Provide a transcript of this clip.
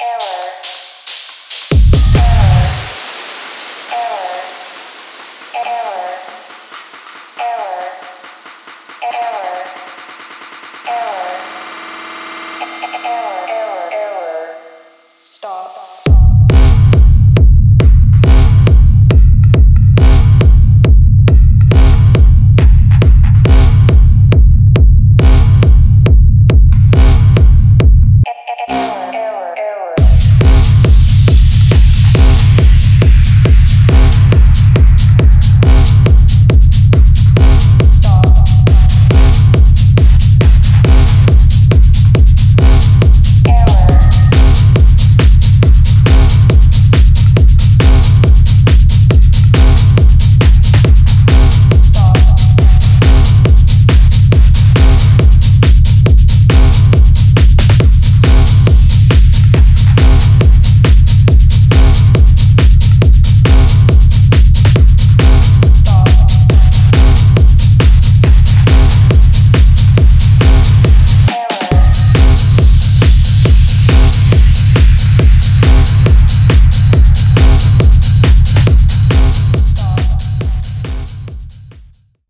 error.